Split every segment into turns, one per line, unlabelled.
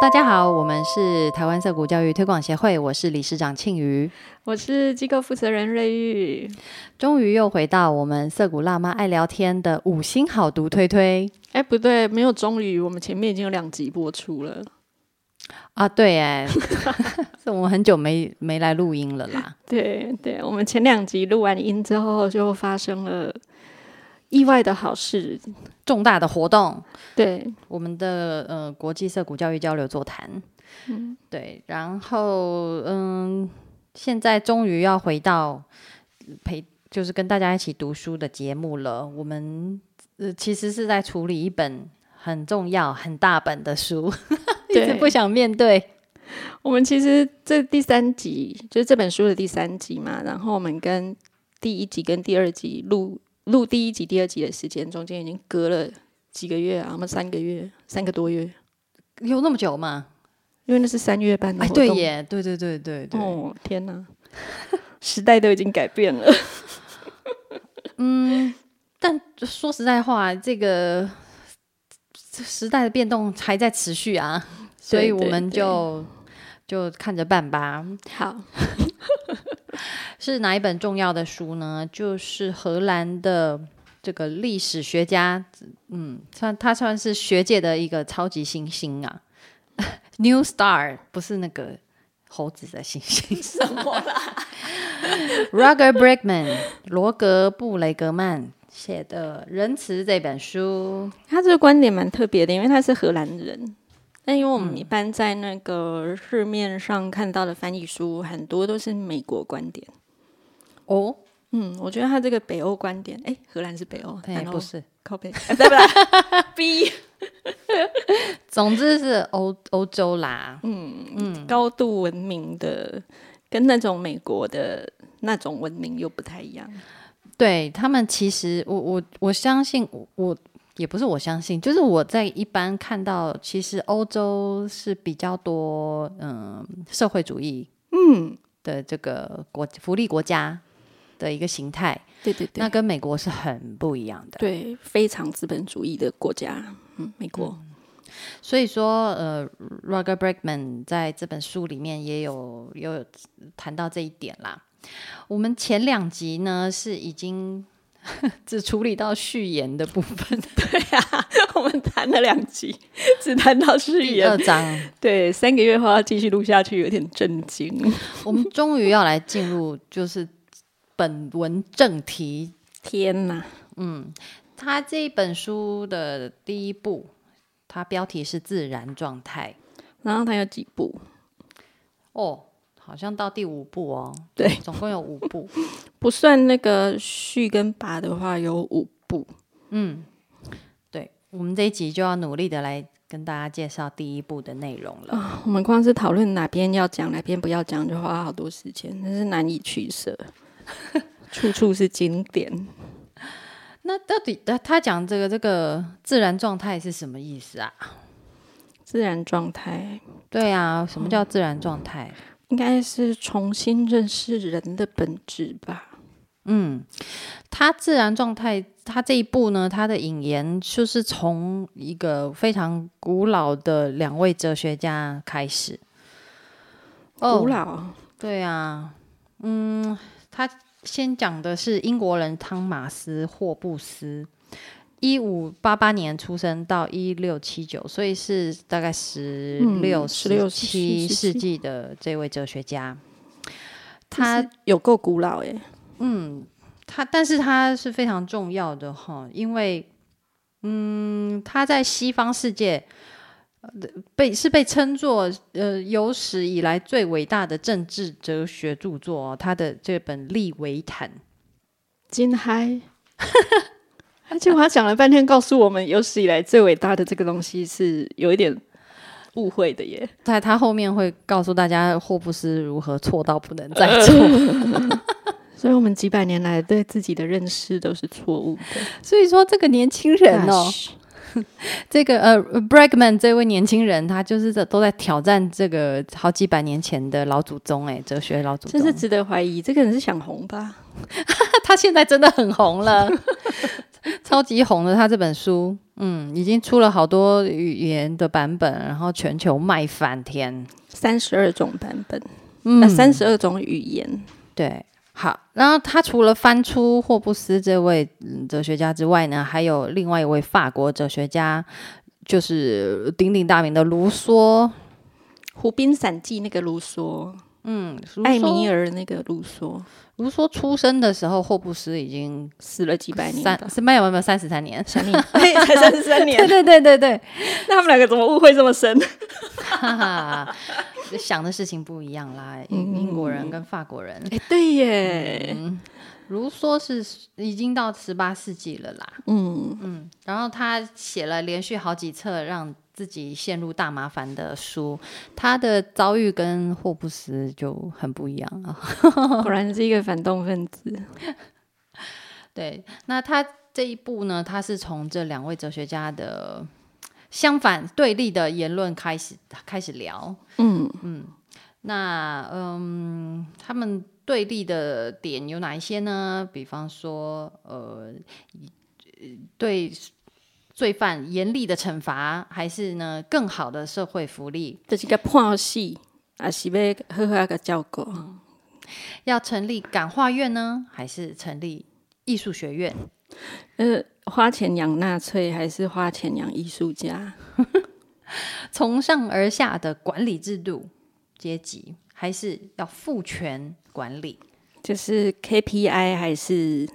大家好，我们是台湾色谷教育推广协会，我是理事长庆瑜。
我是机构负责人瑞玉。
终于又回到我们色谷辣妈爱聊天的五星好读推推
哎，不对，没有终于，我们前面已经有两集播出了。
啊！对，哎，是我们很久没没来录音了啦。
对对，我们前两集录完音之后，就发生了意外的好事，
重大的活动。
对，
我们的呃国际色谷教育交流座谈，
嗯，
对，然后嗯，现在终于要回到陪，就是跟大家一起读书的节目了。我们呃其实是在处理一本很重要、很大本的书，一直不想面对。
我们其实这第三集就是这本书的第三集嘛，然后我们跟第一集跟第二集录录第一集、第二集的时间中间已经隔了几个月啊，我们三个月、三个多月，
有那么久吗？
因为那是三月半的
哎，
活动。
对耶，对对对对对。
哦，天哪，时代都已经改变了。
嗯，但说实在话，这个这时代的变动还在持续啊，所以
对对
我们
对
就就看着办吧。
好，
是哪一本重要的书呢？就是荷兰的这个历史学家，嗯，算他算是学界的一个超级新星啊，New Star，不是那个猴子的星星，什么啦？Roger Bregman，罗格布雷格曼写的《仁慈》这本书，
他这个观点蛮特别的，因为他是荷兰人。但因为我们一般在那个市面上看到的翻译书，很多都是美国观点。
哦，
嗯，我觉得他这个北欧观点，哎，荷兰是北欧，
哎，
然后
不是，
靠北，哎，不对不对，B，
总之是欧欧洲啦，嗯嗯。
高度文明的，跟那种美国的那种文明又不太一样。
对他们，其实我我我相信我我也不是我相信，就是我在一般看到，其实欧洲是比较多嗯社会主义
嗯，
的这个国福利国家的一个形态，
对对对，
那跟美国是很不一样的。
对非常资本主义的国家，嗯，美国，
所以说，呃，Roger Bregman 在这本书里面也有有谈到这一点啦。我们前两集呢是已经 只处理到序言的部分，
对啊，我们谈了两集，只谈到序言
第二，章。
对，三个月后要继续录下去，有点震惊。
我们终于要来进入就是本文正题。
天哪，
他这一本书的第一部，它标题是自然状态
然后它有几部？
哦，好像到第五部哦。
对，
总共有五部。
不算那个序跟拔的话，有五部。
嗯，对，我们这一集就要努力的来跟大家介绍第一部的内容了。
我们光是讨论哪边要讲，哪边不要讲，就花好多时间，真是难以取舍。处处是经典。
那到底他他讲这个这个自然状态是什么意思啊？
自然状态
对啊，什么叫自然状态？
应该是重新认识人的本质吧？
嗯，他自然状态，他这一部呢，他的引言就是从一个非常古老的两位哲学家开始。
古老，
对啊，嗯，他先讲的是英国人汤马斯·霍布斯，一五八八年出生到一六七九，所以是大概十六、
嗯
十
16
七
17
世纪的这位哲学家。他
他有够古老耶。
嗯，他但是他是非常重要的哈，因为嗯，他在西方世界。呃被是被称作呃有史以来最伟大的政治哲学著作、哦，他的这本《利维坦》
金嗨。而且他讲了半天，告诉我们有史以来最伟大的这个东西是有一点误会的耶。
在他后面会告诉大家霍布斯如何错到不能再错，
所以我们几百年来对自己的认识都是错误的。
所以说这个年轻人哦这个呃，Bregman 这位年轻人，他就是在都在挑战这个好几百年前的老祖宗，哎，哲学老祖宗。
真是值得怀疑，这个人是想红吧？
他现在真的很红了。超级红的他这本书，嗯，已经出了好多语言的版本，然后全球卖翻天，
三十二种版本，
嗯
三十二种语言。
对，好。然后他除了翻出霍布斯这位嗯哲学家之外呢，还有另外一位法国哲学家，就是鼎鼎大名的卢梭。
《湖滨散记》那个卢梭，
嗯，卢
艾米，尔那个卢梭，
卢梭出生的时候，霍布斯已经
死了几百年吧
三，是没有没有三十三年。
三年，哎，才三十三
对
年，
对对对对，
那他们两个怎么误会这么深？
哈哈，想的事情不一样啦。英英国人跟法国人，
哎，对耶，
卢梭是已经到十八世纪了啦。
嗯，
嗯，然后他写了连续好几册让自己陷入大麻烦的书，他的遭遇跟霍布斯就很不一样啊。
果然是一个反动分子。
对，那他这一部呢，他是从这两位哲学家的相反对立的言论开始开始聊。
嗯嗯，
那嗯，他们对立的点有哪一些呢？比方说，呃，对罪犯严厉的惩罚，还是呢更好的社会福利？
这是个判死，也是要好好个照顾。
要成立感化院呢，还是成立艺术学院？
呃，花钱养纳粹还是花钱养艺术家？
从上而下的管理制度阶级，还是要赋权管理？
就是 KPI 还是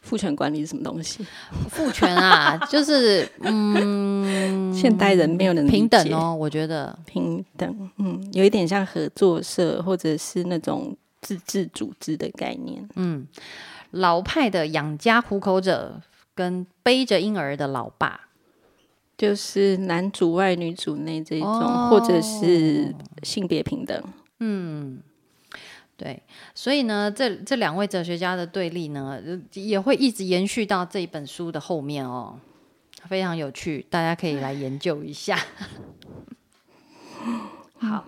父权管理是什么东西？
父权啊，就是嗯，
现代人没有人
平等哦，我觉得
平等，嗯，有一点像合作社或者是那种自治组织的概念。
嗯，老派的养家糊口者跟背着婴儿的老爸，
就是男主外女主内这一种，
哦
或者是性别平等。
对，所以呢，这这两位哲学家的对立呢，也会一直延续到这一本书的后面哦，非常有趣，大家可以来研究一下。好，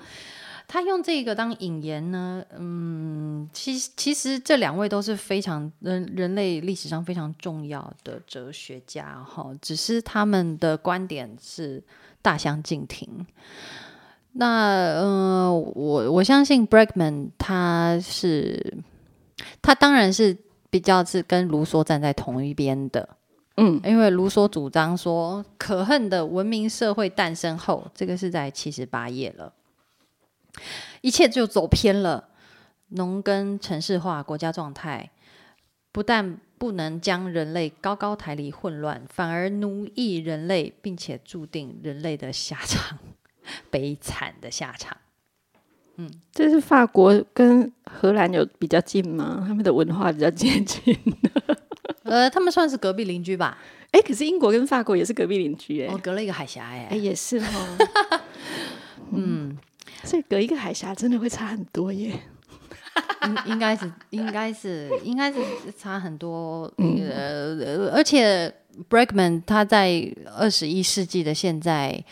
他用这个当引言呢，嗯，其其实这两位都是非常人人类历史上非常重要的哲学家哈，只是他们的观点是大相径庭。那呃，我我相信 Bregman 他是他当然是比较是跟卢梭站在同一边的，
嗯，
因为卢梭主张说，可恨的文明社会诞生后，这个是在七十八页了，一切就走偏了，农耕城市化国家状态，不但不能将人类高高抬离混乱，反而奴役人类，并且注定人类的下场，悲惨的下场。
嗯这是法国跟荷兰有比较近吗？他们的文化比较接近。
呃，他们算是隔壁邻居吧？
哎、可是英国跟法国也是隔壁邻居哎、
哦，隔了一个海峡，哎、
哎、也是哦。嗯，所以隔一个海峡真的会差很多耶。
应应该是应该是应该是差很多，嗯，呃而且 Bregman 他在二十一世纪的现在，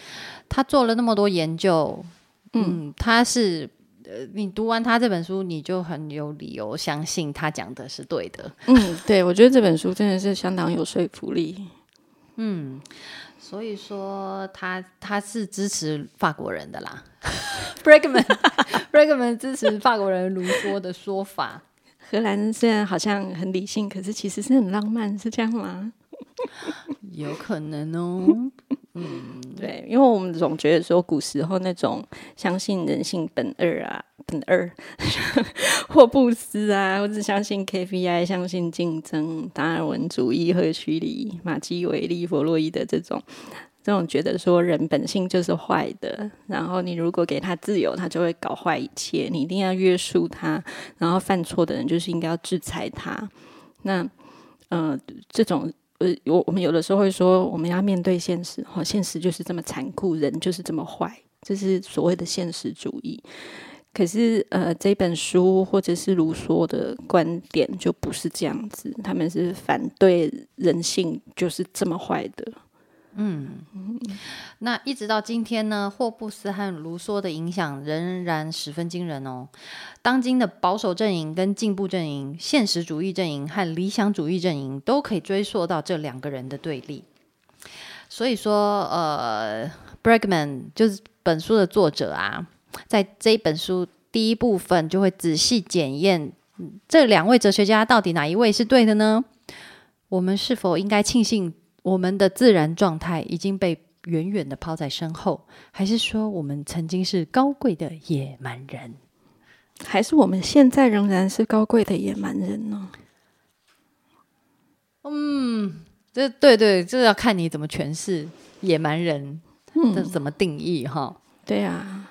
他做了那么多研究，嗯，他是。呃，你读完他这本书，你就很有理由相信他讲的是对的。
嗯，对，我觉得这本书真的是相当有说服力。
嗯所以说他他是支持法国人的啦。Bregman 支持法国人卢梭的说法。
荷兰虽然好像很理性，可是其实是很浪漫，是这样吗？
有可能哦，嗯
对，因为我们总觉得说古时候那种相信人性本恶啊，本恶，霍布斯啊，或者相信 KPI，相信竞争，达尔文主义、赫胥黎、马基维利、弗洛伊德这种。这种觉得说人本性就是坏的，然后你如果给他自由，他就会搞坏一切。你一定要约束他，然后犯错的人就是应该要制裁他。那呃，这种呃，我我们有的时候会说，我们要面对现实，哈，现实就是这么残酷，人就是这么坏，这是所谓的现实主义。可是，呃，这本书或者是卢梭的观点就不是这样子，他们是反对人性就是这么坏的。
嗯 那一直到今天呢，霍布斯和卢梭的影响仍然十分惊人哦。当今的保守阵营、跟进步阵营、现实主义阵营和理想主义阵营，都可以追溯到这两个人的对立。所以说，呃，Bregman 就是本书的作者啊，在这一本书第一部分就会仔细检验这两位哲学家到底哪一位是对的呢？我们是否应该庆幸我们的自然状态已经被远远的抛在身后，还是说我们曾经是高贵的野蛮人？
还是我们现在仍然是高贵的野蛮人呢？
嗯，这对对，这要看你怎么诠释野蛮人这怎么定义哈。
对啊，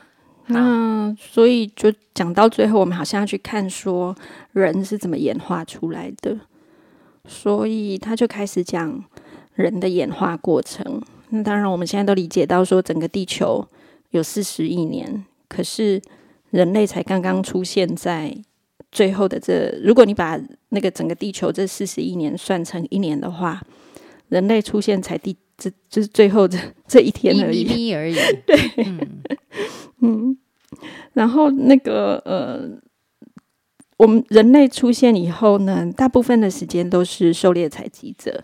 那所以就讲到最后，我们好像要去看说人是怎么演化出来的，所以他就开始讲人的演化过程。那当然，我们现在都理解到说，整个地球有四十亿年，可是人类才刚刚出现在最后的这。如果你把那个整个地球这四十亿年算成一年的话，人类出现才第这就是最后这这一天而已，
一咪而已。
对，嗯，然后那个呃，我们人类出现以后呢，大部分的时间都是狩猎采集者。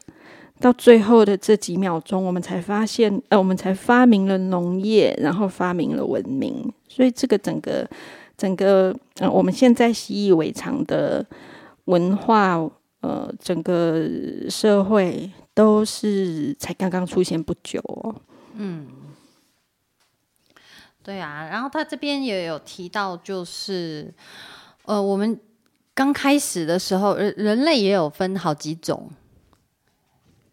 到最后的这几秒钟，我们才发现，呃，我们才发明了农业，然后发明了文明。所以，这个整个、整个，呃，我们现在习以为常的文化，呃，整个社会都是才刚刚出现不久哦。
嗯，对啊。然后他这边也有提到，就是，呃，我们刚开始的时候，人人类也有分好几种。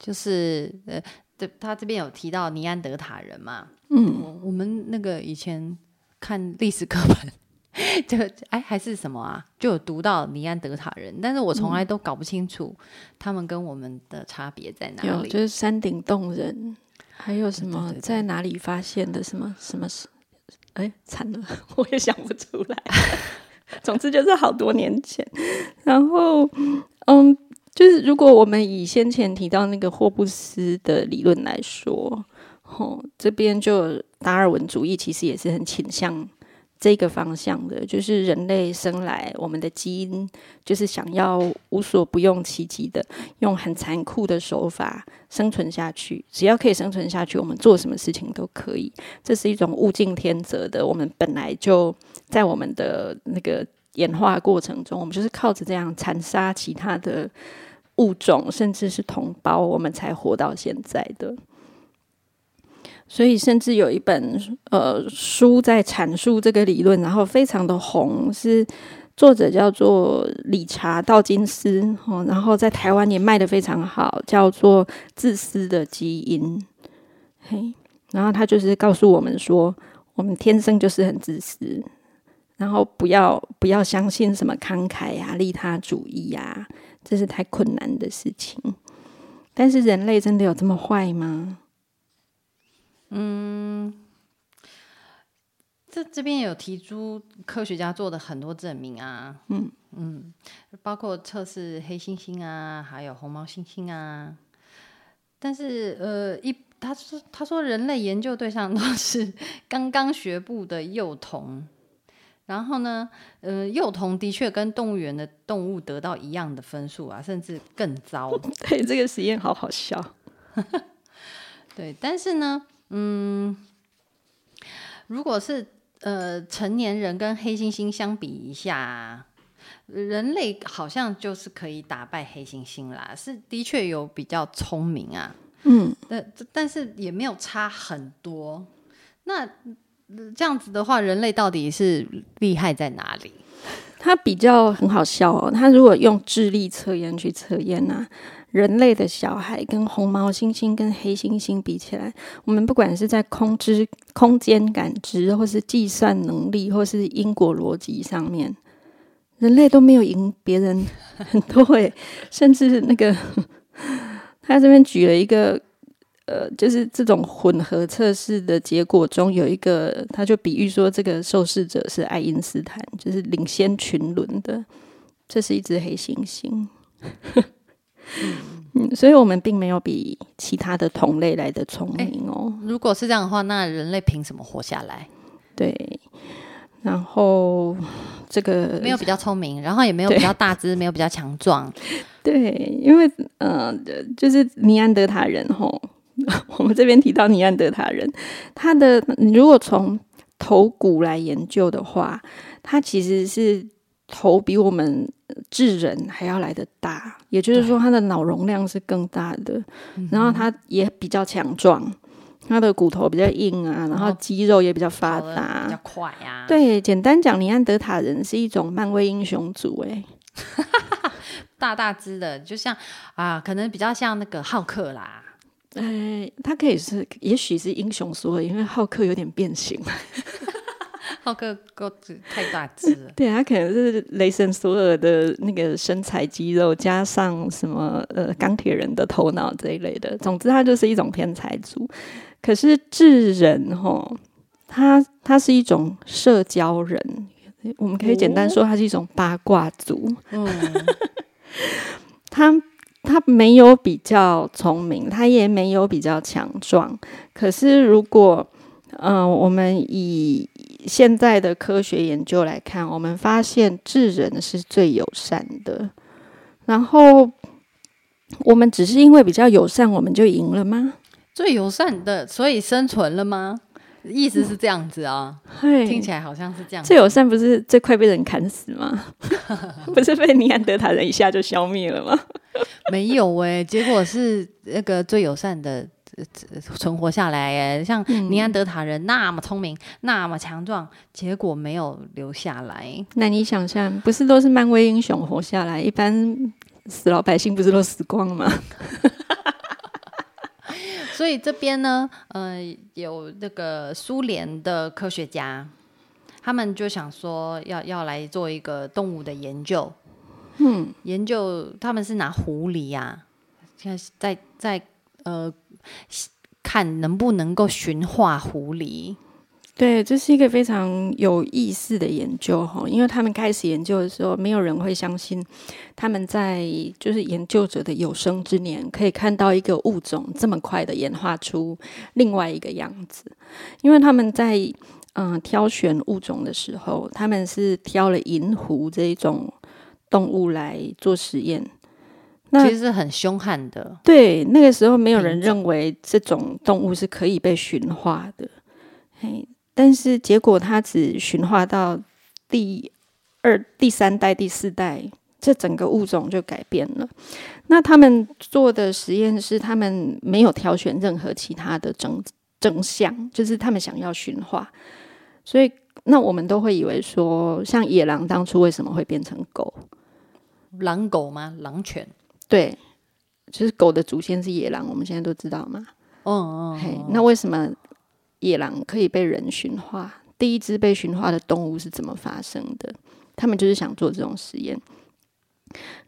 就是呃，对他这边有提到尼安德塔人嘛，嗯，我们那个以前看历史课本，就哎还是什么啊，就有读到尼安德塔人，但是我从来都搞不清楚他们跟我们的差别在哪里。
就是山顶洞人，还有什么在哪里发现的什么什么？哎，惨了，我也想不出来。总之就是好多年前，然后嗯。就是如果我们以先前提到那个霍布斯的理论来说，吼，这边就达尔文主义其实也是很倾向这个方向的，就是人类生来我们的基因就是想要无所不用其极的，用很残酷的手法生存下去，只要可以生存下去，我们做什么事情都可以。这是一种物竞天择的，我们本来就在我们的那个。演化过程中，我们就是靠着这样残杀其他的物种，甚至是同胞，我们才活到现在的。所以，甚至有一本呃书在阐述这个理论，然后非常的红，是作者叫做理查道金斯哦，然后在台湾也卖的非常好，叫做《自私的基因》。嘿，然后他就是告诉我们说，我们天生就是很自私。然后不要不要相信什么慷慨呀、利他主义呀，这是太困难的事情。但是人类真的有这么坏吗？
嗯，这这边有提出科学家做的很多证明啊，嗯嗯，包括测试黑猩猩啊，还有红毛猩猩啊。但是呃，一他说他说人类研究对象都是刚刚学步的幼童。然后呢，呃，幼童的确跟动物园的动物得到一样的分数啊，甚至更糟。
对，这个实验好好笑。
对，但是呢，嗯，如果是呃成年人跟黑猩猩相比一下，人类好像就是可以打败黑猩猩啦，是的确有比较聪明啊。嗯，但但是也没有差很多。那这样子的话，人类到底是厉害在哪里？
他比较很好笑哦。他如果用智力测验去测验呢，人类的小孩跟红毛猩猩跟黑猩猩比起来，我们不管是在空知、空间感知，或是计算能力，或是因果逻辑上面，人类都没有赢别人很多诶。甚至那个 他这边举了一个。呃，就是这种混合测试的结果中有一个，他就比喻说，这个受试者是爱因斯坦，就是领先群伦的。这是一只黑猩猩。嗯，所以我们并没有比其他的同类来的聪明哦。
如果是这样的话，那人类凭什么活下来？
对，然后这个
没有比较聪明，然后也没有比较大只，没有比较强壮。
对，因为呃，就是尼安德塔人吼，我们这边提到尼安德塔人，他的如果从头骨来研究的话，他其实是头比我们智人还要来的大，也就是说，他的脑容量是更大的，然后他也比较强壮。他的骨头比较硬啊，然后肌肉也比较发达，
比较快啊。
对，简单讲，尼安德塔人是一种漫威英雄族，哎，
大大只的，就像啊，可能比较像那个浩克啦。
哎，他可以是，也许是英雄所为，因为浩克有点变形。
浩克个子太大只了，
对他可能是雷神索尔的那个身材肌肉，加上什么呃钢铁人的头脑这一类的。总之，他就是一种天才族。可是智人哈，他他是一种社交人，我们可以简单说，他是一种八卦族。嗯，他他没有比较聪明，他也没有比较强壮。可是如果嗯，我们以现在的科学研究来看，我们发现智人是最友善的。然后我们只是因为比较友善，我们就赢了吗？
最友善的，所以生存了吗？意思是这样子啊？听起来好像是这样。
最友善不是最快被人砍死吗？不是被尼安德塔人一下就消灭了吗？
没有哎，结果是那个最友善的存活下来哎，像尼安德塔人那么聪明，那么强壮，结果没有留下来。
那你想象，不是都是漫威英雄活下来，一般死老百姓不是都死光了吗？
所以这边呢，呃，有那个苏联的科学家，他们就想说要要来做一个动物的研究，嗯，研究他们是拿狐狸呀，现在在在呃看能不能够驯化狐狸。
对，这是一个非常有意思的研究哈，因为他们开始研究的时候，没有人会相信他们在就是研究者的有生之年可以看到一个物种这么快的演化出另外一个样子，因为他们在嗯挑选物种的时候，他们是挑了银狐这一种动物来做实验，
那其实很凶悍的。
对，那个时候没有人认为这种动物是可以被驯化的，嘿。但是结果，它只驯化到第二、第三代、第四代，这整个物种就改变了。那他们做的实验是，他们没有挑选任何其他的征征象，就是他们想要驯化。所以，那我们都会以为说，像野狼当初为什么会变成狗？
狼狗吗？狼犬？
对，就是狗的祖先是野狼，我们现在都知道嘛？哦哦，嘿，那为什么？野狼可以被人驯化，第一只被驯化的动物是怎么发生的？他们就是想做这种实验。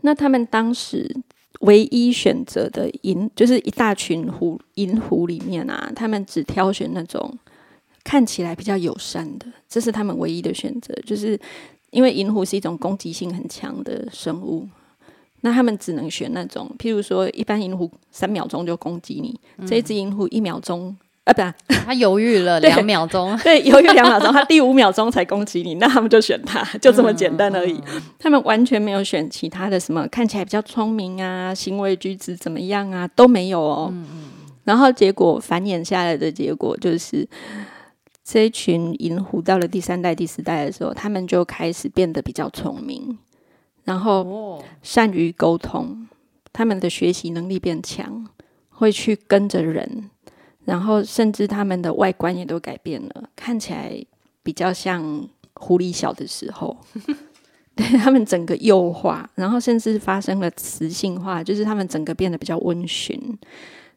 那他们当时唯一选择的银，就是一大群狐银狐里面啊，他们只挑选那种看起来比较友善的，这是他们唯一的选择。就是因为银狐是一种攻击性很强的生物，那他们只能选那种，譬如说，一般银狐三秒钟就攻击你，这一只银狐一秒钟。啊，不，
他犹豫了两秒钟，
对，犹豫两秒钟，他第五秒钟才攻击你，那他们就选他，就这么简单而已。他们完全没有选其他的什么看起来比较聪明啊，行为举止怎么样啊，都没有哦。然后结果繁衍下来的结果就是，这一群银狐到了第三代、第四代的时候，他们就开始变得比较聪明，然后善于沟通，他们的学习能力变强，会去跟着人。然后，甚至他们的外观也都改变了，看起来比较像狐狸小的时候。对他们整个幼化，然后甚至发生了雌性化，就是他们整个变得比较温驯，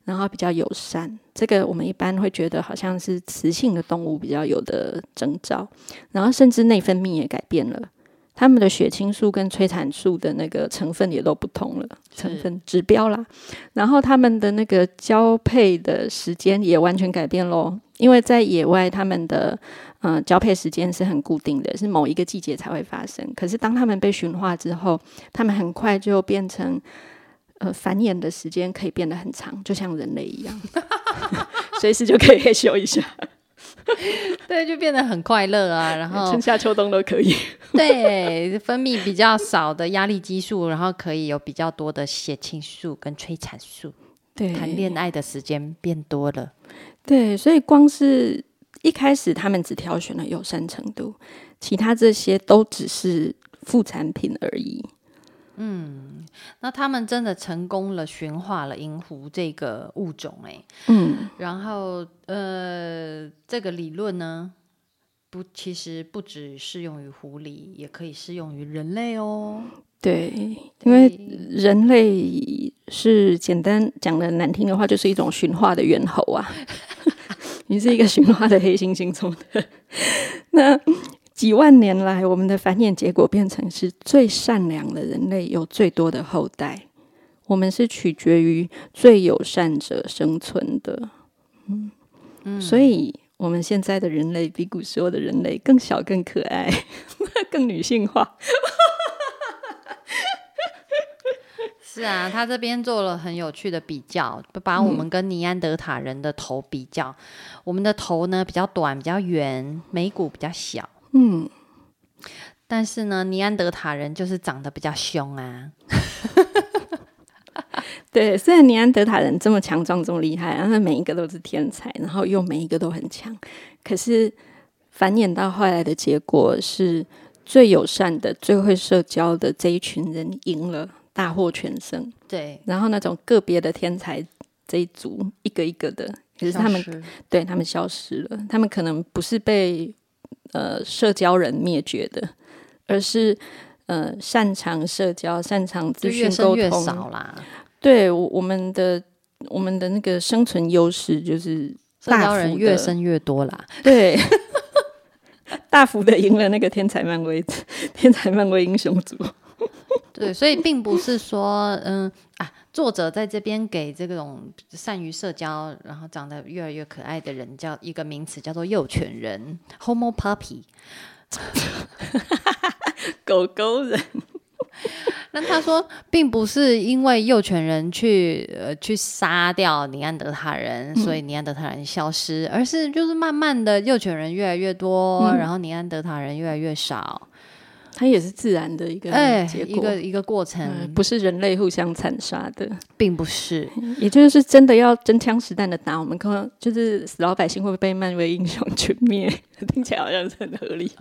然后比较友善。这个我们一般会觉得好像是雌性的动物比较有的征兆。然后，甚至内分泌也改变了。他们的血清素跟催产素的那个成分也都不同了，成分指标啦。然后他们的那个交配的时间也完全改变喽，因为在野外，他们的嗯交配时间是很固定的，是某一个季节才会发生。可是当他们被驯化之后，他们很快就变成呃繁衍的时间可以变得很长，就像人类一样，随时就可以害羞一下，
对，就变得很快乐啊。然后
春夏秋冬都可以。
对，分泌比较少的压力激素，然后可以有比较多的血清素跟催产素，
对，
谈恋爱的时间变多了。
对，所以光是一开始他们只挑选了友善程度，其他这些都只是副产品而已。
嗯，那他们真的成功了驯化了银狐这个物种，哎，
嗯，
然后呃，这个理论呢，不，其实不只适用于狐狸，也可以适用于人类哦。
对，因为人类是简单讲的难听的话，就是一种驯化的猿猴啊。你是一个驯化的黑猩猩中的 那。几万年来，我们的繁衍结果变成是最善良的人类有最多的后代。我们是取决于最友善者生存的，嗯嗯，所以我们现在的人类比古时候的人类更小、更可爱、更女性化。
是啊，他这边做了很有趣的比较，把我们跟尼安德塔人的头比较。我们的头呢比较短、比较圆，眉骨比较小。嗯，但是呢，尼安德塔人就是长得比较凶啊。
对，虽然尼安德塔人这么强壮、这么厉害，然后每一个都是天才，然后又每一个都很强，可是繁衍到后来的结果是最友善的、最会社交的这一群人赢了，大获全胜。
对，
然后那种个别的天才这一族，一个一个的，可是他们对他们消失了，他们可能不是被。呃，社交人灭绝的，而是呃擅长社交、擅长资讯沟通
少啦。
对，我们的我们的那个生存优势就是
社交人越生越多啦。
对，大幅的赢了那个天才漫威 天才漫威英雄组。
对，所以并不是说嗯啊。作者在这边给这种善于社交，然后长得越来越可爱的人叫一个名词，叫做幼犬人 （Homo Puppy）。
狗狗人。
那他说，并不是因为幼犬人去呃去杀掉尼安德塔人，所以尼安德塔人消失，而是就是慢慢的幼犬人越来越多，然后尼安德塔人越来越少。
它也是自然的一个结
果，一个一个过程，
不是人类互相残杀的，
并不是。
也就是真的要真枪实弹的打，我们可能就是死老百姓会被漫威英雄 全灭？听起来好像是很合理。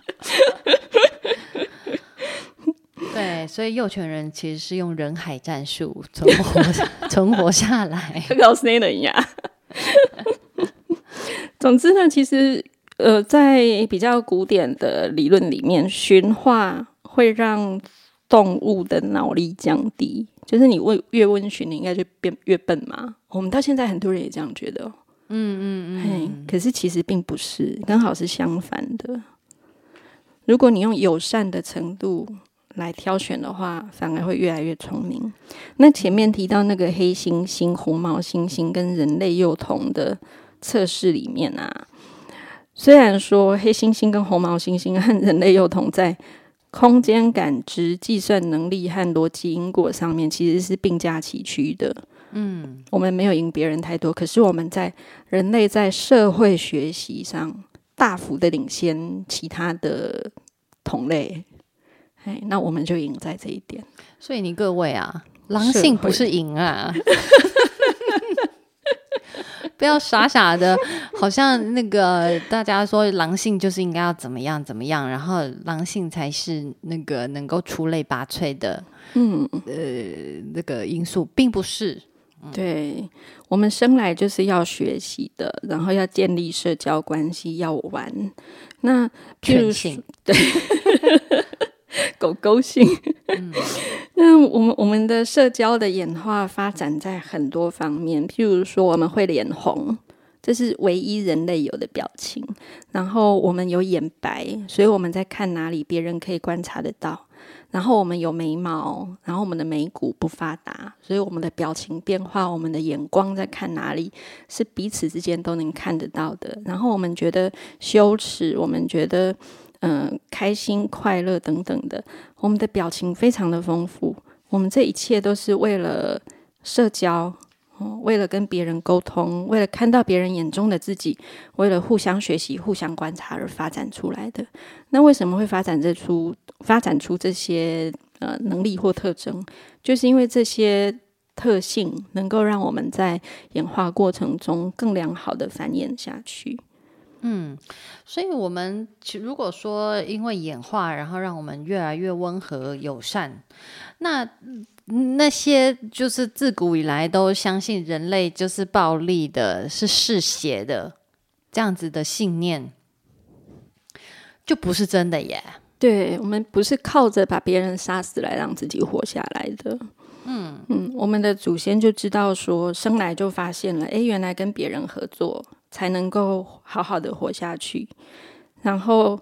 对，所以幼犬人其实是用人海战术存活存活下来，
跟奥斯内一样。总之呢，其实。呃，在比较古典的理论里面，驯化会让动物的脑力降低，就是你问越温驯，你应该就变越笨嘛。我们到现在很多人也这样觉得，嗯嗯嗯。可是其实并不是，刚好是相反的。如果你用友善的程度来挑选的话，反而会越来越聪明。那前面提到那个黑猩猩、红毛猩猩跟人类幼童的测试里面啊。虽然说黑猩猩跟红毛猩猩和人类幼童在空间感知、计算能力和逻辑因果上面其实是并驾齐驱的，嗯，我们没有赢别人太多，可是我们在人类在社会学习上大幅的领先其他的同类，哎，那我们就赢在这一点。
所以你各位啊，狼性不是赢啊。不要傻傻的，好像那个大家说狼性就是应该要怎么样怎么样，然后狼性才是那个能够出类拔萃的，嗯呃那个因素，并不是。
对我们生来就是要学习的，然后要建立社交关系，要玩。那
譬如性
对。狗狗性，那我们我们的社交的演化发展在很多方面，譬如说我们会脸红，这是唯一人类有的表情。然后我们有眼白，所以我们在看哪里，别人可以观察得到。然后我们有眉毛，然后我们的眉骨不发达，所以我们的表情变化，我们的眼光在看哪里，是彼此之间都能看得到的。然后我们觉得羞耻，我们觉得。嗯，开心、快乐等等的，我们的表情非常的丰富。我们这一切都是为了社交，哦，为了跟别人沟通，为了看到别人眼中的自己，为了互相学习、互相观察而发展出来的。那为什么会发展这出发展出这些呃能力或特征？就是因为这些特性能够让我们在演化过程中更良好的繁衍下去。
嗯，所以我们如果说因为演化，然后让我们越来越温和友善，那那些就是自古以来都相信人类就是暴力的、是嗜血的这样子的信念，就不是真的耶。
对我们不是靠着把别人杀死来让自己活下来的。嗯嗯，我们的祖先就知道说，生来就发现了，哎，原来跟别人合作。才能够好好的活下去。然后，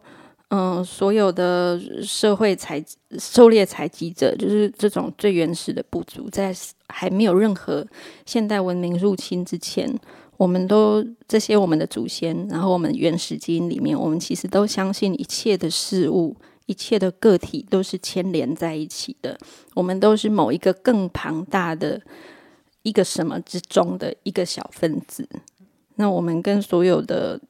嗯，所有的社会采狩猎采集者，就是这种最原始的部族，在还没有任何现代文明入侵之前，我们都这些我们的祖先，然后我们原始基因里面，我们其实都相信一切的事物、一切的个体都是牵连在一起的。我们都是某一个更庞大的一个什么之中的一个小分子。那我们跟所有的、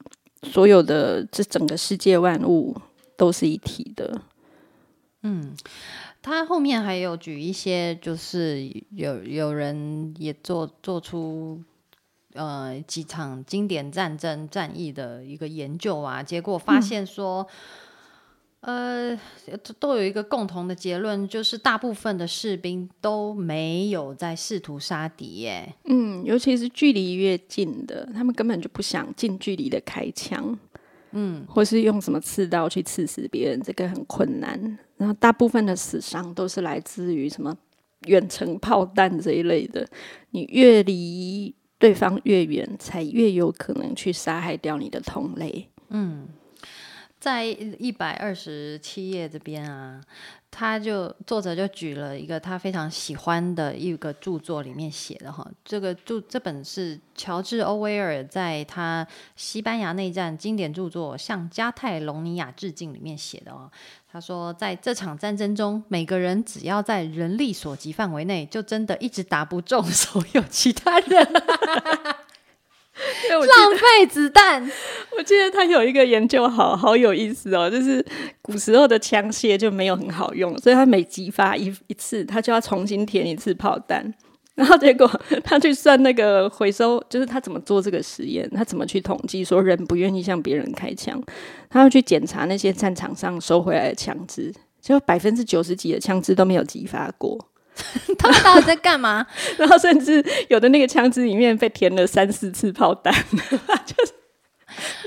所有的这整个世界万物都是一体的。
嗯，他后面还有举一些，就是有有人也做做出呃几场经典战争战役的一个研究啊，结果发现说。呃，都有一个共同的结论，就是大部分的士兵都没有在试图杀敌耶。
嗯，尤其是距离越近的，他们根本就不想近距离的开枪，嗯，或是用什么刺刀去刺死别人，这个很困难。然后大部分的死伤都是来自于什么远程炮弹这一类的，你越离对方越远，才越有可能去杀害掉你的同类。嗯。
在一百二十七页这边啊，他就作者就举了一个他非常喜欢的一个著作里面写的哈，这个著这本是乔治·欧威尔在他西班牙内战经典著作《向加泰隆尼亚致敬》里面写的哦。他说，在这场战争中，每个人只要在人力所及范围内，就真的一直打不中所有其他人。浪费子弹！
我记得他有一个研究，好好有意思哦。就是古时候的枪械就没有很好用，所以他每激发一一次，他就要重新填一次炮弹。然后结果他去算那个回收，就是他怎么做这个实验，他怎么去统计说人不愿意向别人开枪，他要去检查那些战场上收回来的枪支，就百分之九十几的枪支都没有激发过。
他们到底在干嘛？
然后甚至有的那个枪支里面被填了三四次炮弹，就是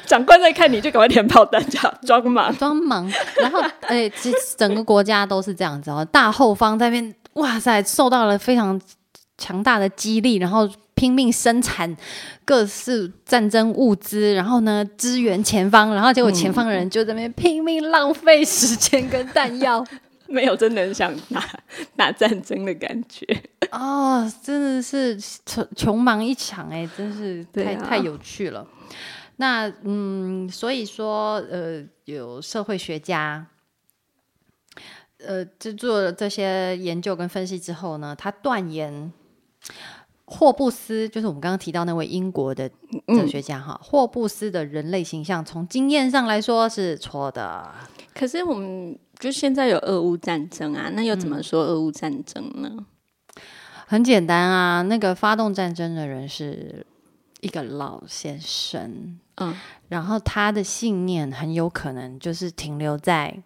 长官在看你就赶快填炮弹，叫装忙
装忙。然后哎，其实整个国家都是这样子哦，大后方在边，哇塞，受到了非常强大的激励，然后拼命生产各式战争物资，然后呢支援前方，然后结果前方的人就在那边拼命浪费时间跟弹药。
没有真的很想打打战争的感觉
哦，真的是穷穷忙一场哎，真是太太有趣了。那嗯，所以说呃，有社会学家呃，就做了这些研究跟分析之后呢，他断言霍布斯就是我们刚刚提到那位英国的哲学家哈，霍布斯的人类形象从经验上来说是错的。
可是我们。就现在有俄乌战争啊，那又怎么说俄乌战争呢？
很简单啊，那个发动战争的人是一个老先生，嗯，然后他的信念很有可能就是停留在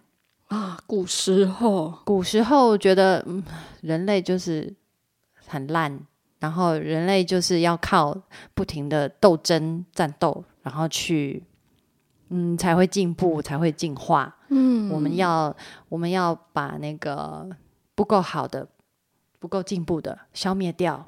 啊古时候，
古时候觉得嗯人类就是很烂，然后人类就是要靠不停的斗争战斗，然后去。嗯，才会进步，才会进化。嗯，我们要我们要把那个不够好的、不够进步的消灭掉。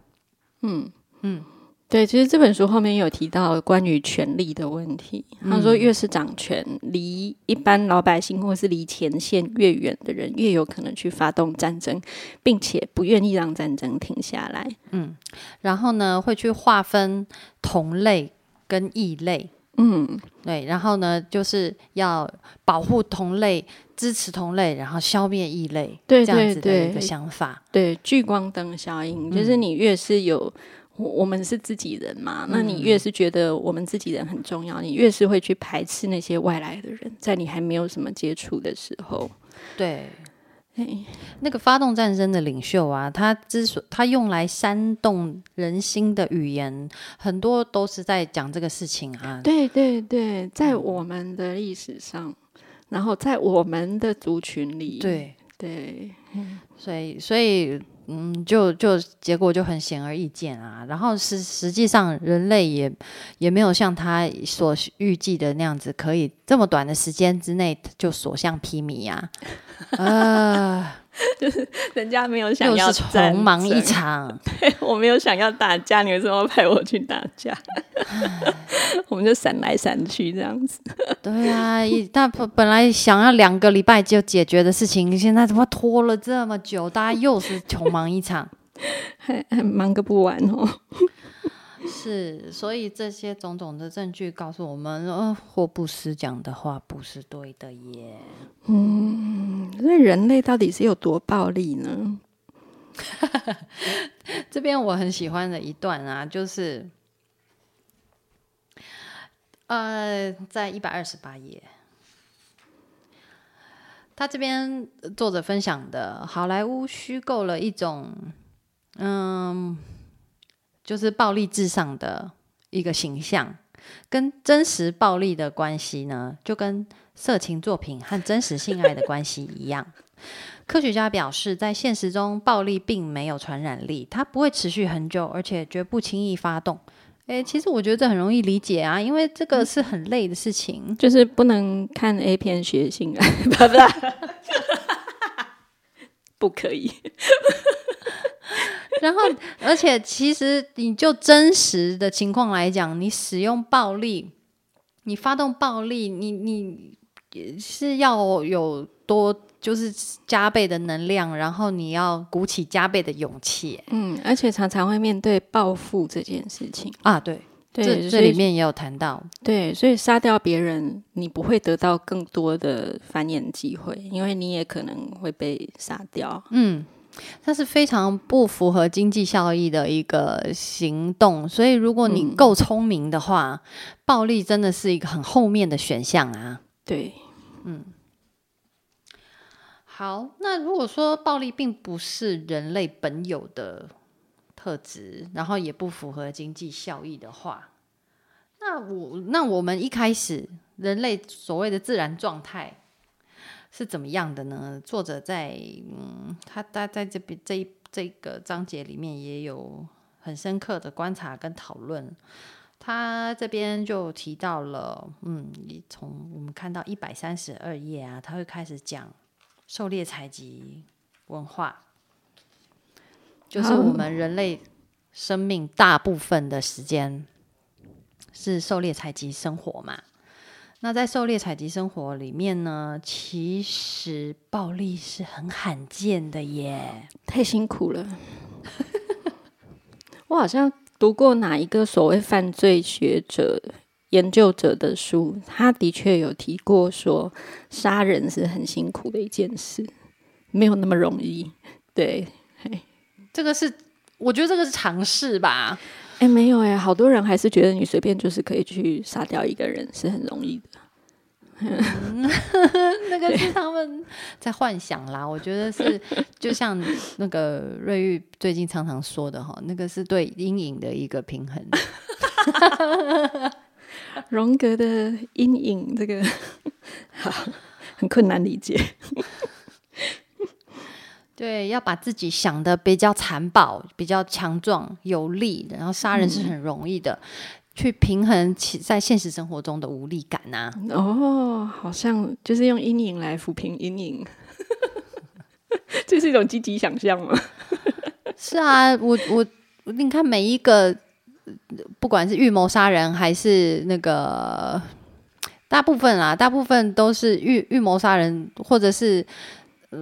嗯嗯，对，其实这本书后面有提到关于权力的问题。他说，越是掌权离一般老百姓或是离前线越远的人，越有可能去发动战争，并且不愿意让战争停下来。
嗯，然后呢，会去划分同类跟异类。
嗯，
对，然后呢，就是要保护同类、支持同类，然后消灭异类，
对
这样子的一个想法。
对，聚光灯效应，就是你越是有。我我们是自己人嘛，那你越是觉得我们自己人很重要，你越是会去排斥那些外来的人，在你还没有什么接触的时候，
对，
嘿
那个发动战争的领袖啊，他之所他用来煽动人心的语言，很多都是在讲这个事情啊。
对对对，在我们的历史上，然后在我们的族群里，
对，
对，
所以所以嗯，就就结果就很显而易见啊。然后实实际上，人类也也没有像他所预计的那样子，可以这么短的时间之内就所向披靡啊。啊，就是
人家没有想要
匆忙一场，对。
我没有想要打架，你为什么要派我去打架？我们就闪来闪去这样子。
对啊，一但本本来想要两个礼拜就解决的事情，现在怎么拖了这么久？大家又是匆忙一场。
还还忙个不完哦。
是，所以这些种种的证据告诉我们，呃，霍布斯讲的话不是对的耶。
所以人类到底是有多暴力呢？
这边我很喜欢的一段啊，就是，呃，在一百二十八页，他这边呃作者分享的好莱坞虚构了一种，嗯，就是暴力至上的一个形象，跟真实暴力的关系呢，就跟色情作品和真实性爱的关系一样。科学家表示，在现实中，暴力并没有传染力，它不会持续很久，而且绝不轻易发动。诶，其实我觉得这很容易理解啊，因为这个是很累的事情。
就是不能看 A 片学性爱，不不，不可以。
然后，而且其实你就真实的情况来讲，你使用暴力，你发动暴力，你你也是要有多就是加倍的能量，然后你要鼓起加倍的勇气
嗯，而且常常会面对报复这件事情。
啊！对，
对，
这里面也有谈到，
对，所以杀掉别人，你不会得到更多的繁衍机会，因为你也可能会被杀掉。
嗯，它是非常不符合经济效益的一个行动，所以如果你够聪明的话，暴力真的是一个很后面的选项啊。
对，嗯
好，那如果说暴力并不是人类本有的特质，然后也不符合经济效益的话，那我那我们一开始人类所谓的自然状态是怎么样的呢？作者在嗯，他他在这边这一这个章节里面也有很深刻的观察跟讨论。他这边就提到了，嗯，你从我们看到一百三十二页啊，他会开始讲狩猎采集文化，就是我们人类生命大部分的时间是狩猎采集生活嘛。那在狩猎采集生活里面呢，其实暴力是很罕见的耶。
太辛苦了。我好像读过哪一个所谓犯罪学者、研究者的书，他的确有提过说，杀人是很辛苦的一件事，没有那么容易。对，
这个是，我觉得这个是尝试吧。
哎，没有哎，好多人还是觉得你随便就是可以去杀掉一个人是很容易的。
那个是他们在幻想啦，我觉得是就像那个瑞玉最近常常说的哈，那个是对阴影的一个平衡。
荣格的阴影，这个好很困难理解。
对，要把自己想的比较残暴、比较强壮、有力，然后杀人是很容易的，去平衡其在现实生活中的无力感呐、
哦，好像就是用阴影来抚平阴影，这是一种积极想象吗？
是啊，我我你看每一个，不管是预谋杀人还是那个，大部分啊，大部分都是预预谋杀人，或者是、呃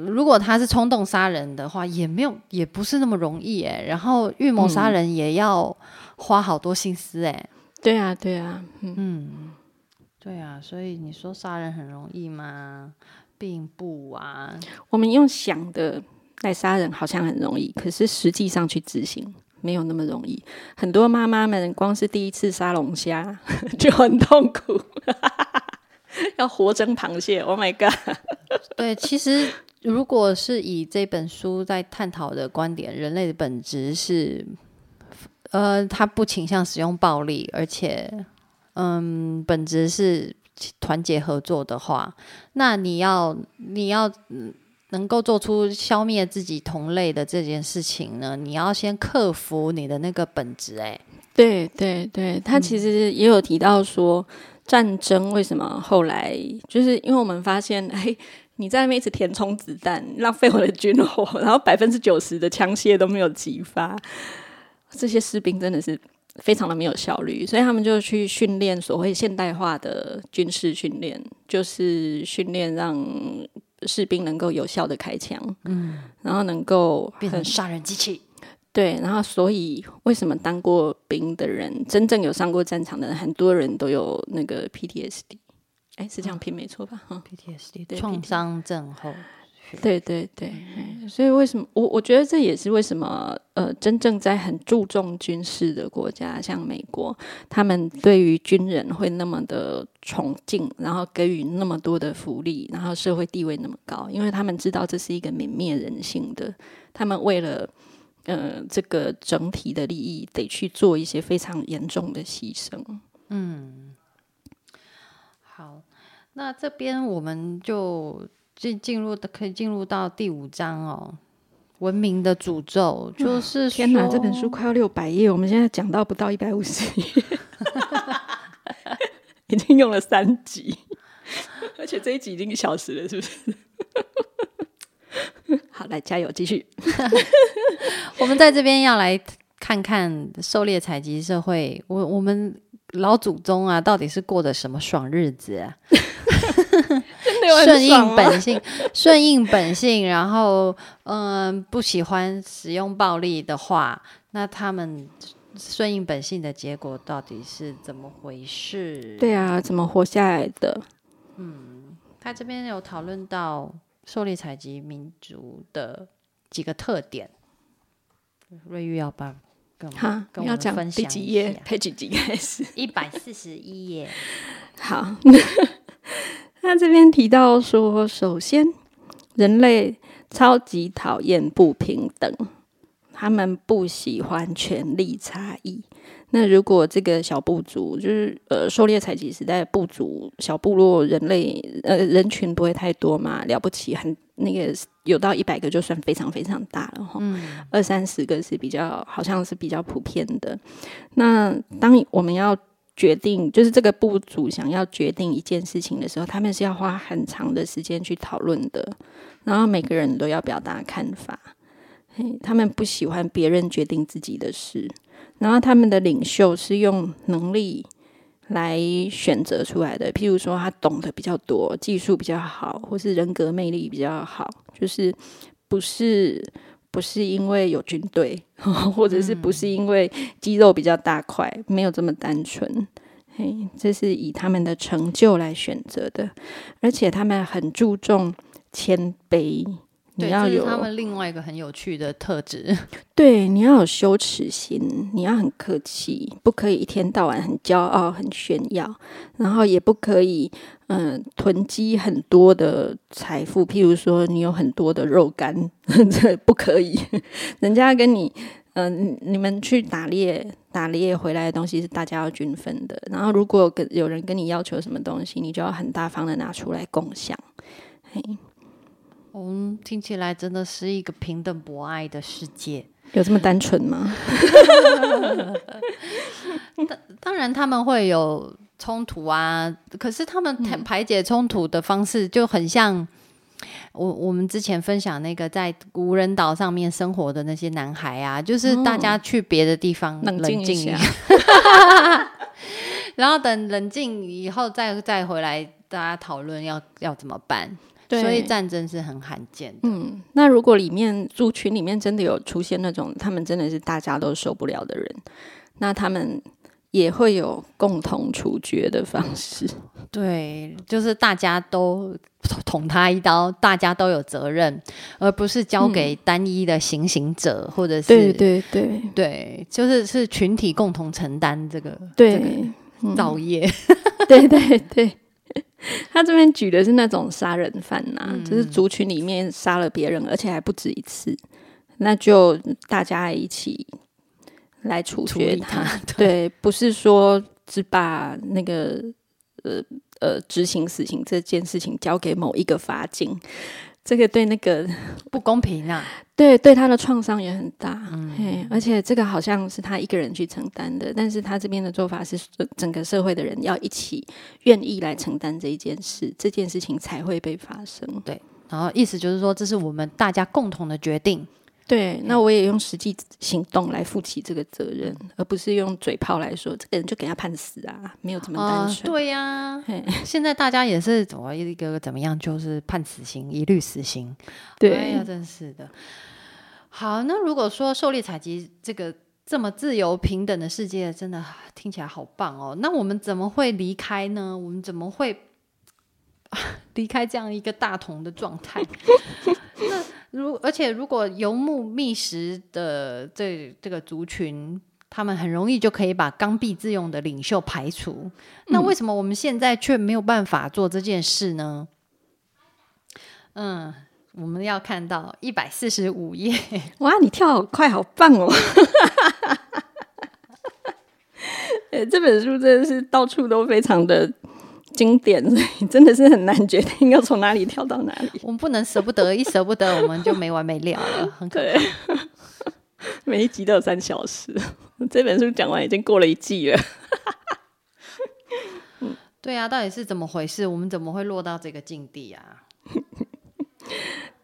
如果他是冲动杀人的话，也没有也不是那么容易哎。然后预谋杀人也要花好多心思哎。
对啊，对啊，嗯，
嗯，对啊，所以你说杀人很容易吗？并不啊。
我们用想的来杀人好像很容易，可是实际上去执行没有那么容易。很多妈妈们光是第一次杀龙虾 就很痛苦，要活蒸螃蟹，Oh my god！
对，其实如果是以这本书在探讨的观点，人类的本质是，呃，他不倾向使用暴力，而且，嗯，本质是团结合作的话，那你要你要能够做出消灭自己同类的这件事情呢，你要先克服你的那个本质。哎，
对对对，他其实也有提到说，战争为什么后来就是因为我们发现，哎。你在那边一直填充子弹，浪费我的军火，然后百分之九十的枪械都没有激发，这些士兵真的是非常的没有效率，所以他们就去训练所谓现代化的军事训练，就是训练让士兵能够有效的开枪，嗯，然后能够
变成杀人机器，
对，然后所以为什么当过兵的人，真正有上过战场的人，很多人都有那个 PTSD。哎，是这样拼没错吧？哈
，PTSD 创伤症候
对对对，所以为什么我我觉得这也是为什么呃，真正在很注重军事的国家，像美国，他们对于军人会那么的崇敬，然后给予那么多的福利，然后社会地位那么高，因为他们知道这是一个泯灭人性的，他们为了呃这个整体的利益，得去做一些非常严重的牺牲。嗯。
好，那这边我们就进进入的，可以进入到第五章哦。文明的诅咒，就是
天哪，这本书快要六百页，我们现在讲到不到一百五十页，已经用了三集，而且这一集已经一小时了，是不是？好，来加油，继续。
我们在这边要来看看狩猎采集社会，我我们。老祖宗啊，到底是过的什么爽日子啊？顺应本性，顺应本性，然后嗯，不喜欢使用暴力的话，那他们顺应本性的结果到底是怎么回事？
对啊，怎么活下来的？
嗯，他这边有讨论到狩猎采集民族的几个特点。瑞玉要办。
好，要讲第几页？第几集开始？
一百四十一页。
好，他这边提到说，首先，人类超级讨厌不平等，他们不喜欢权力差异。那如果这个小部族，就是呃，狩猎采集时代部族小部落，人类呃人群不会太多嘛？了不起，很那个有到一百个就算非常非常大了哈。二三十个是比较，好像是比较普遍的。那当我们要决定，就是这个部族想要决定一件事情的时候，他们是要花很长的时间去讨论的，然后每个人都要表达看法。嘿，他们不喜欢别人决定自己的事。然后他们的领袖是用能力来选择出来的，譬如说他懂得比较多，技术比较好，或是人格魅力比较好，就是不是不是因为有军队，或者是不是因为肌肉比较大块，没有这么单纯。嘿，这是以他们的成就来选择的，而且他们很注重谦卑。你要有
他们另外一个很有趣的特质，
对，你要有羞耻心，你要很客气，不可以一天到晚很骄傲、很炫耀，然后也不可以嗯囤积很多的财富，譬如说你有很多的肉干，这不可以。人家跟你嗯，你们去打猎，打猎回来的东西是大家要均分的，然后如果跟有人跟你要求什么东西，你就要很大方的拿出来共享，嘿。
嗯，听起来真的是一个平等博爱的世界，
有这么单纯吗？
当当然他们会有冲突啊，可是他们排解冲突的方式就很像我我们之前分享那个在无人岛上面生活的那些男孩啊，就是大家去别的地方
冷静一下，
然后等冷静以后再再回来，大家讨论要要怎么办。所以战争是很罕见的。
嗯，那如果里面族群里面真的有出现那种他们真的是大家都受不了的人，那他们也会有共同处决的方式。
对，就是大家都捅他一刀，大家都有责任，而不是交给单一的行刑者，或者是
对对对
对，就是是群体共同承担这个
对
造业。
对 对对，他这边举的是那种杀人犯呐，就是族群里面杀了别人，而且还不止一次，那就大家一起来处决他。对，不是说只把那个。呃呃，执行死刑这件事情交给某一个法警，这个对那个
不公平啊！
对，对他的创伤也很大。嗯，而且这个好像是他一个人去承担的，但是他这边的做法是整个社会的人要一起愿意来承担这一件事，这件事情才会被发生。
对，然后意思就是说，这是我们大家共同的决定。
对，那我也用实际行动来负起这个责任，而不是用嘴炮来说这个人就给他判死啊，没有这么单纯。
对呀，现在大家也是怎么一个怎么样，就是判死刑，一律死刑。
对
呀，真是的。好，那如果说狩猎采集这个这么自由平等的世界，真的听起来好棒哦。那我们怎么会离开呢？我们怎么会离开这样一个大同的状态？那。如而且，如果游牧觅食的这这个族群，他们很容易就可以把刚愎自用的领袖排除。那为什么我们现在却没有办法做这件事呢？嗯，我们要看到一百四十五页。
哇，你跳好快，好棒哦！哎，这本书真的是到处都非常的。经典，所以真的是很难决定要从哪里跳到哪里。
我们不能舍不得，一舍不得，我们就没完没了了，很可怕。
每一集都有三小时，这本书讲完已经过了一季了。
对啊，到底是怎么回事？我们怎么会落到这个境地啊？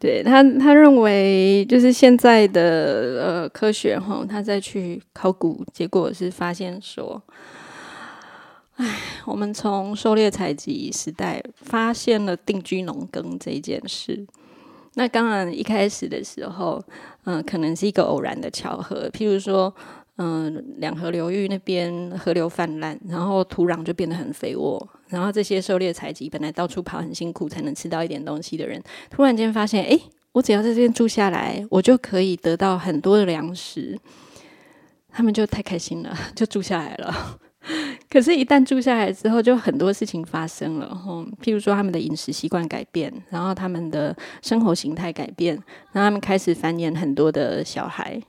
对他，他认为就是现在的呃科学哈，他再去考古，结果是发现说。唉，我们从狩猎采集时代发现了定居农耕这一件事。那当然一开始的时候，嗯，可能是一个偶然的巧合。譬如说，嗯，两河流域那边河流泛滥，然后土壤就变得很肥沃。然后这些狩猎采集本来到处跑很辛苦才能吃到一点东西的人，突然间发现，哎，我只要在这边住下来，我就可以得到很多的粮食。他们就太开心了，就住下来了。可是，一旦住下来之后，就很多事情发生了。吼，譬如说，他们的饮食习惯改变，然后他们的生活形态改变，然后他们开始繁衍很多的小孩。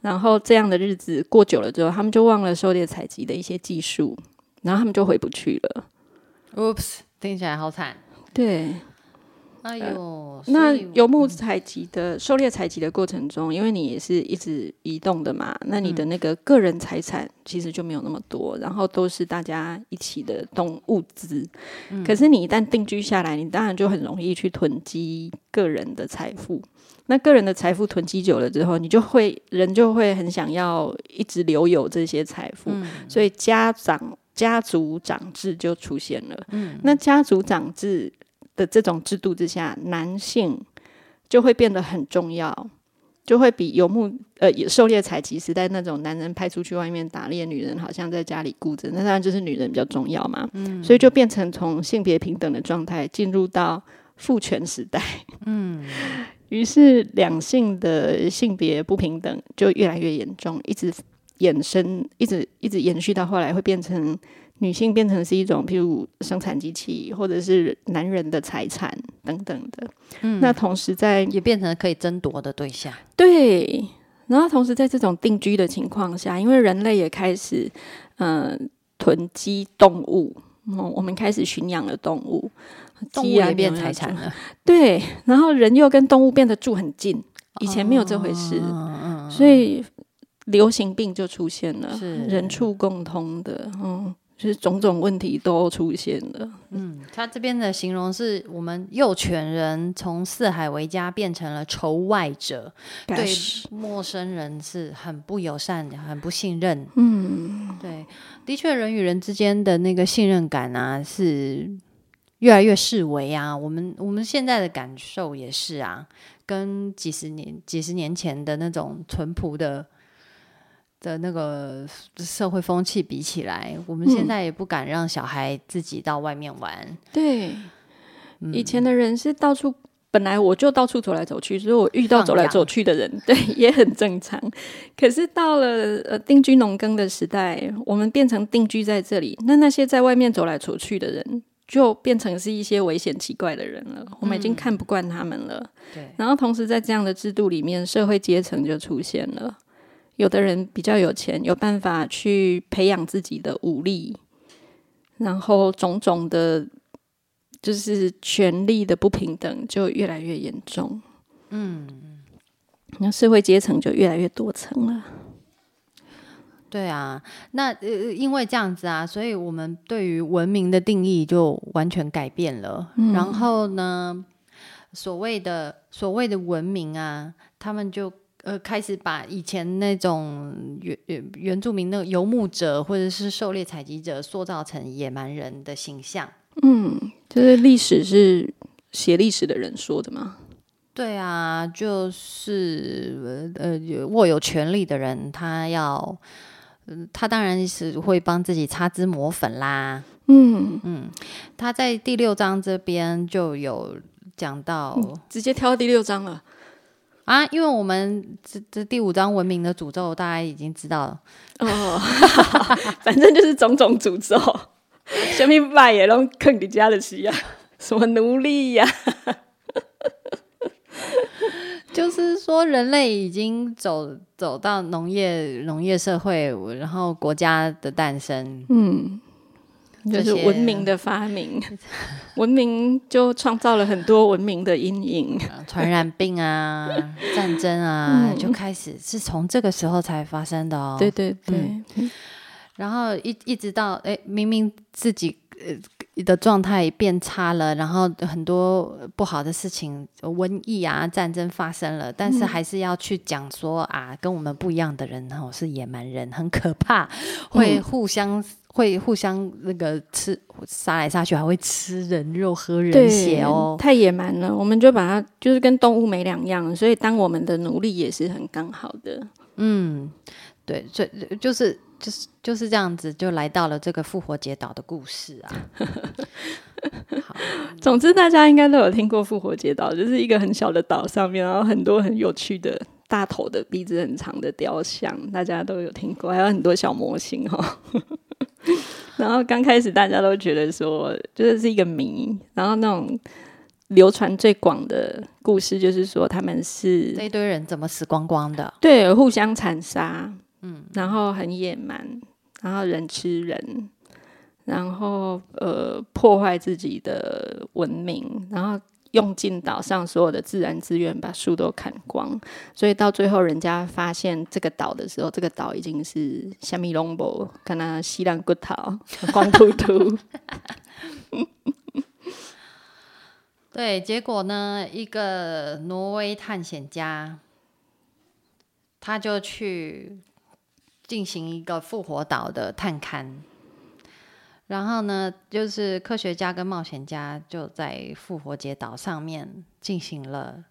然后这样的日子过久了之后，他们就忘了狩猎采集的一些技术，然后他们就回不去了。
Oops，听起来好惨。
对。
哎呦，
那游牧采集的狩猎采集的过程中，因为你也是一直移动的嘛，那你的那个个人财产其实就没有那么多，然后都是大家一起的动物资。可是你一旦定居下来，你当然就很容易去囤积个人的财富。那个人的财富囤积久了之后，你就会人就会很想要一直留有这些财富，所以家长家族长制就出现了。嗯，那家族长制。的这种制度之下，男性就会变得很重要，就会比游牧呃狩猎采集时代那种男人派出去外面打猎，女人好像在家里顾着，那当然就是女人比较重要嘛。嗯，所以就变成从性别平等的状态进入到父权时代。嗯，于是两性的性别不平等就越来越严重，一直延伸，一直一直延续到后来会变成。女性变成是一种，譬如生产机器，或者是男人的财产等等的。嗯，那同时在
也变成可以争夺的对象。
对，然后同时在这种定居的情况下，因为人类也开始嗯囤积动物，嗯，我们开始驯养了动物，
动物也变财产了。
对，然后人又跟动物变得住很近，以前没有这回事，所以流行病就出现了，是人畜共通的，嗯。就是种种问题都出现了。
嗯，他这边的形容是我们幼犬人从四海为家变成了仇外者，对陌生人是很不友善、很不信任。嗯，对，的确，人与人之间的那个信任感啊，是越来越视为啊。我们我们现在的感受也是啊，跟几十年、几十年前的那种淳朴的。的那个社会风气比起来，我们现在也不敢让小孩自己到外面玩。
对，以前的人是到处。本来我就到处走来走去，所以我遇到走来走去的人，对也很正常。可是到了呃定居农耕的时代，我们变成定居在这里，那那些在外面走来走去的人，就变成是一些危险奇怪的人了。我们已经看不惯他们了。
对，
然后同时在这样的制度里面，社会阶层就出现了。有的人比较有钱，有办法去培养自己的武力，然后种种的。就是权力的不平等就越来越严重，嗯，那社会阶层就越来越多层了。
对啊，那呃，因为这样子啊，所以我们对于文明的定义就完全改变了。然后呢，所谓的所谓的文明啊，他们就呃开始把以前那种原原原住民那个游牧者或者是狩猎采集者塑造成野蛮人的形象，
嗯。就是历史是写历史的人说的吗？
对啊，就是呃握有权力的人，他要，他当然是会帮自己擦脂抹粉啦。嗯嗯，他在第六章这边就有讲到，
直接跳到第六章了
啊，因为我们这这第五章文明的诅咒，大家已经知道了 哦，
反正就是种种诅咒。什么败也拢坑你家的事啊？什么奴隶呀？
就是说，人类已经走走到农业农业社会，然后国家的诞生，
嗯，就是文明的发明，文明就创造了很多文明的阴影，
传染病啊，战争啊，就开始是从这个时候才发生的哦。
对对对。
然后一一直到哎，明明自己呃的状态变差了，然后很多不好的事情，瘟疫啊、战争发生了，但是还是要去讲说啊，跟我们不一样的人哦是野蛮人，很可怕，会互相会互相那个吃杀来杀去，还会吃人肉、喝人血哦，
太野蛮了。我们就把它就是跟动物没两样，所以当我们的奴隶也是很刚好的。
嗯，对，所以就是。就是就是这样子，就来到了这个复活节岛的故事啊。
好，总之大家应该都有听过复活节岛，就是一个很小的岛上面，然后很多很有趣的大头的鼻子很长的雕像，大家都有听过，还有很多小模型哈。然后刚开始大家都觉得说，就是是一个谜，然后那种流传最广的故事就是说他们是
这一堆人怎么死光光的？
对，互相残杀。嗯，然后很野蛮，然后人吃人，然后呃破坏自己的文明，然后用尽岛上所有的自然资源，把树都砍光，所以到最后人家发现这个岛的时候，这个岛已经是虾米龙博，跟那西兰骨头，光秃秃。
对，结果呢，一个挪威探险家，他就去。进行一个复活岛的探勘，然后呢，就是科学家跟冒险家就在复活节岛上面进行了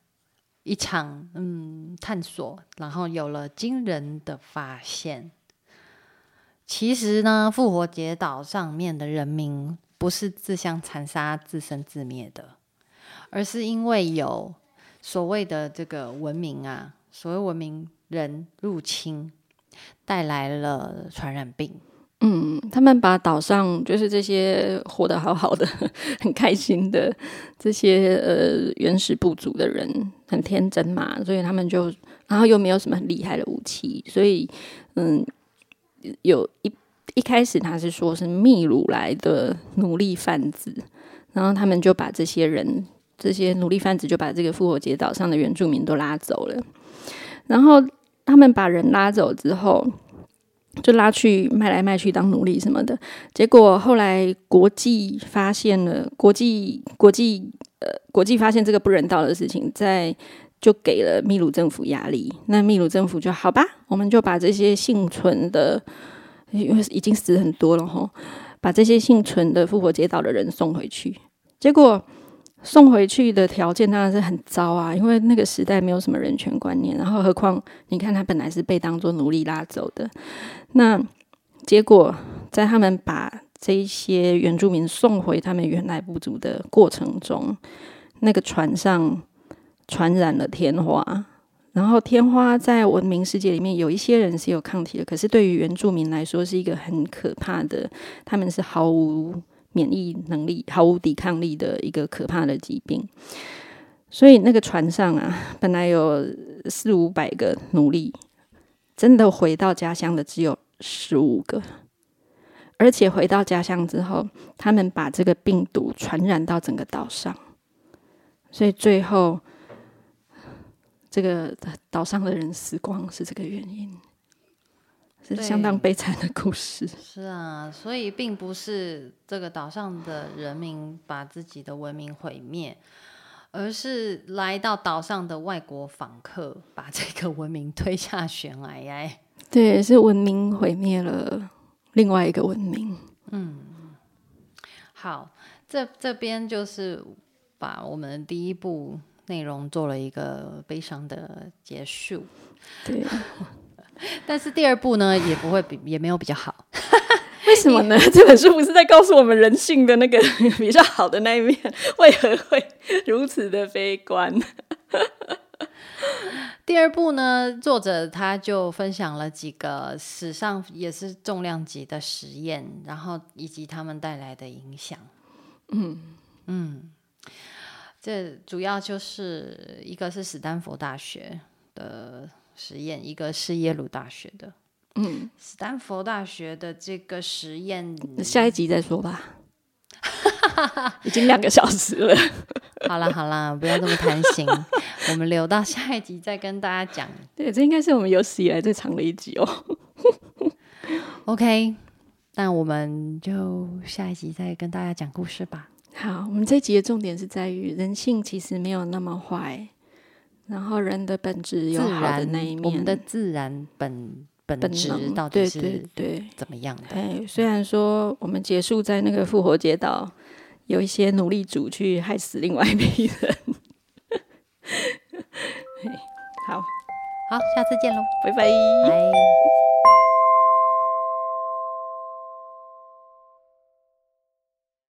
一场嗯探索，然后有了惊人的发现。其实呢，复活节岛上面的人民不是自相残杀、自生自灭的，而是因为有所谓的这个文明啊，所谓文明人入侵。带来了传染病。
嗯，他们把岛上就是这些活得好好的、很开心的这些呃原始部族的人，很天真嘛，所以他们就，然后又没有什么很厉害的武器，所以嗯，有一一开始他是说是秘鲁来的奴隶贩子，然后他们就把这些人、这些奴隶贩子就把这个复活节岛上的原住民都拉走了，然后。他们把人拉走之后，就拉去卖来卖去当奴隶什么的。结果后来国际发现了，国际国际呃国际发现这个不人道的事情，在就给了秘鲁政府压力。那秘鲁政府就好吧，我们就把这些幸存的，因为已经死很多了哈，把这些幸存的复活节岛的人送回去。结果送回去的条件当然是很糟啊，因为那个时代没有什么人权观念，然后何况你看他本来是被当做奴隶拉走的，那结果在他们把这些原住民送回他们原来部族的过程中，那个船上传染了天花，然后天花在文明世界里面有一些人是有抗体的，可是对于原住民来说是一个很可怕的，他们是毫无。免疫能力毫无抵抗力的一个可怕的疾病，所以那个船上啊，本来有四五百个奴隶，真的回到家乡的只有十五个，而且回到家乡之后，他们把这个病毒传染到整个岛上，所以最后这个岛上的人死光是这个原因。是相当悲惨的故事。
是啊，所以并不是这个岛上的人民把自己的文明毁灭，而是来到岛上的外国访客把这个文明推下悬崖。哎，
对，是文明毁灭了另外一个文明。
嗯，好，这这边就是把我们第一部内容做了一个悲伤的结束。
对。
但是第二部呢，也不会比，也没有比较好。
为什么呢？这本书不是在告诉我们人性的那个 比较好的那一面，为何会如此的悲观？
第二部呢，作者他就分享了几个史上也是重量级的实验，然后以及他们带来的影响。嗯嗯，这主要就是一个是史丹佛大学的。实验一个是耶鲁大学的，嗯，斯坦福大学的这个实验，
下一集再说吧。已经两个小时了，
好了好了，不要这么贪心，我们留到下一集再跟大家讲。
对，这应该是我们有史以来最长的一集哦。
OK，那我们就下一集再跟大家讲故事吧。
好，我们这集的重点是在于人性其实没有那么坏。然后人的本质有好的那一面，
我们的自然本本质到底是
对
怎么样的？
哎，虽然说我们结束在那个复活节岛，有一些奴隶主去害死另外一批人。好，
好，下次见喽，
拜拜，
拜。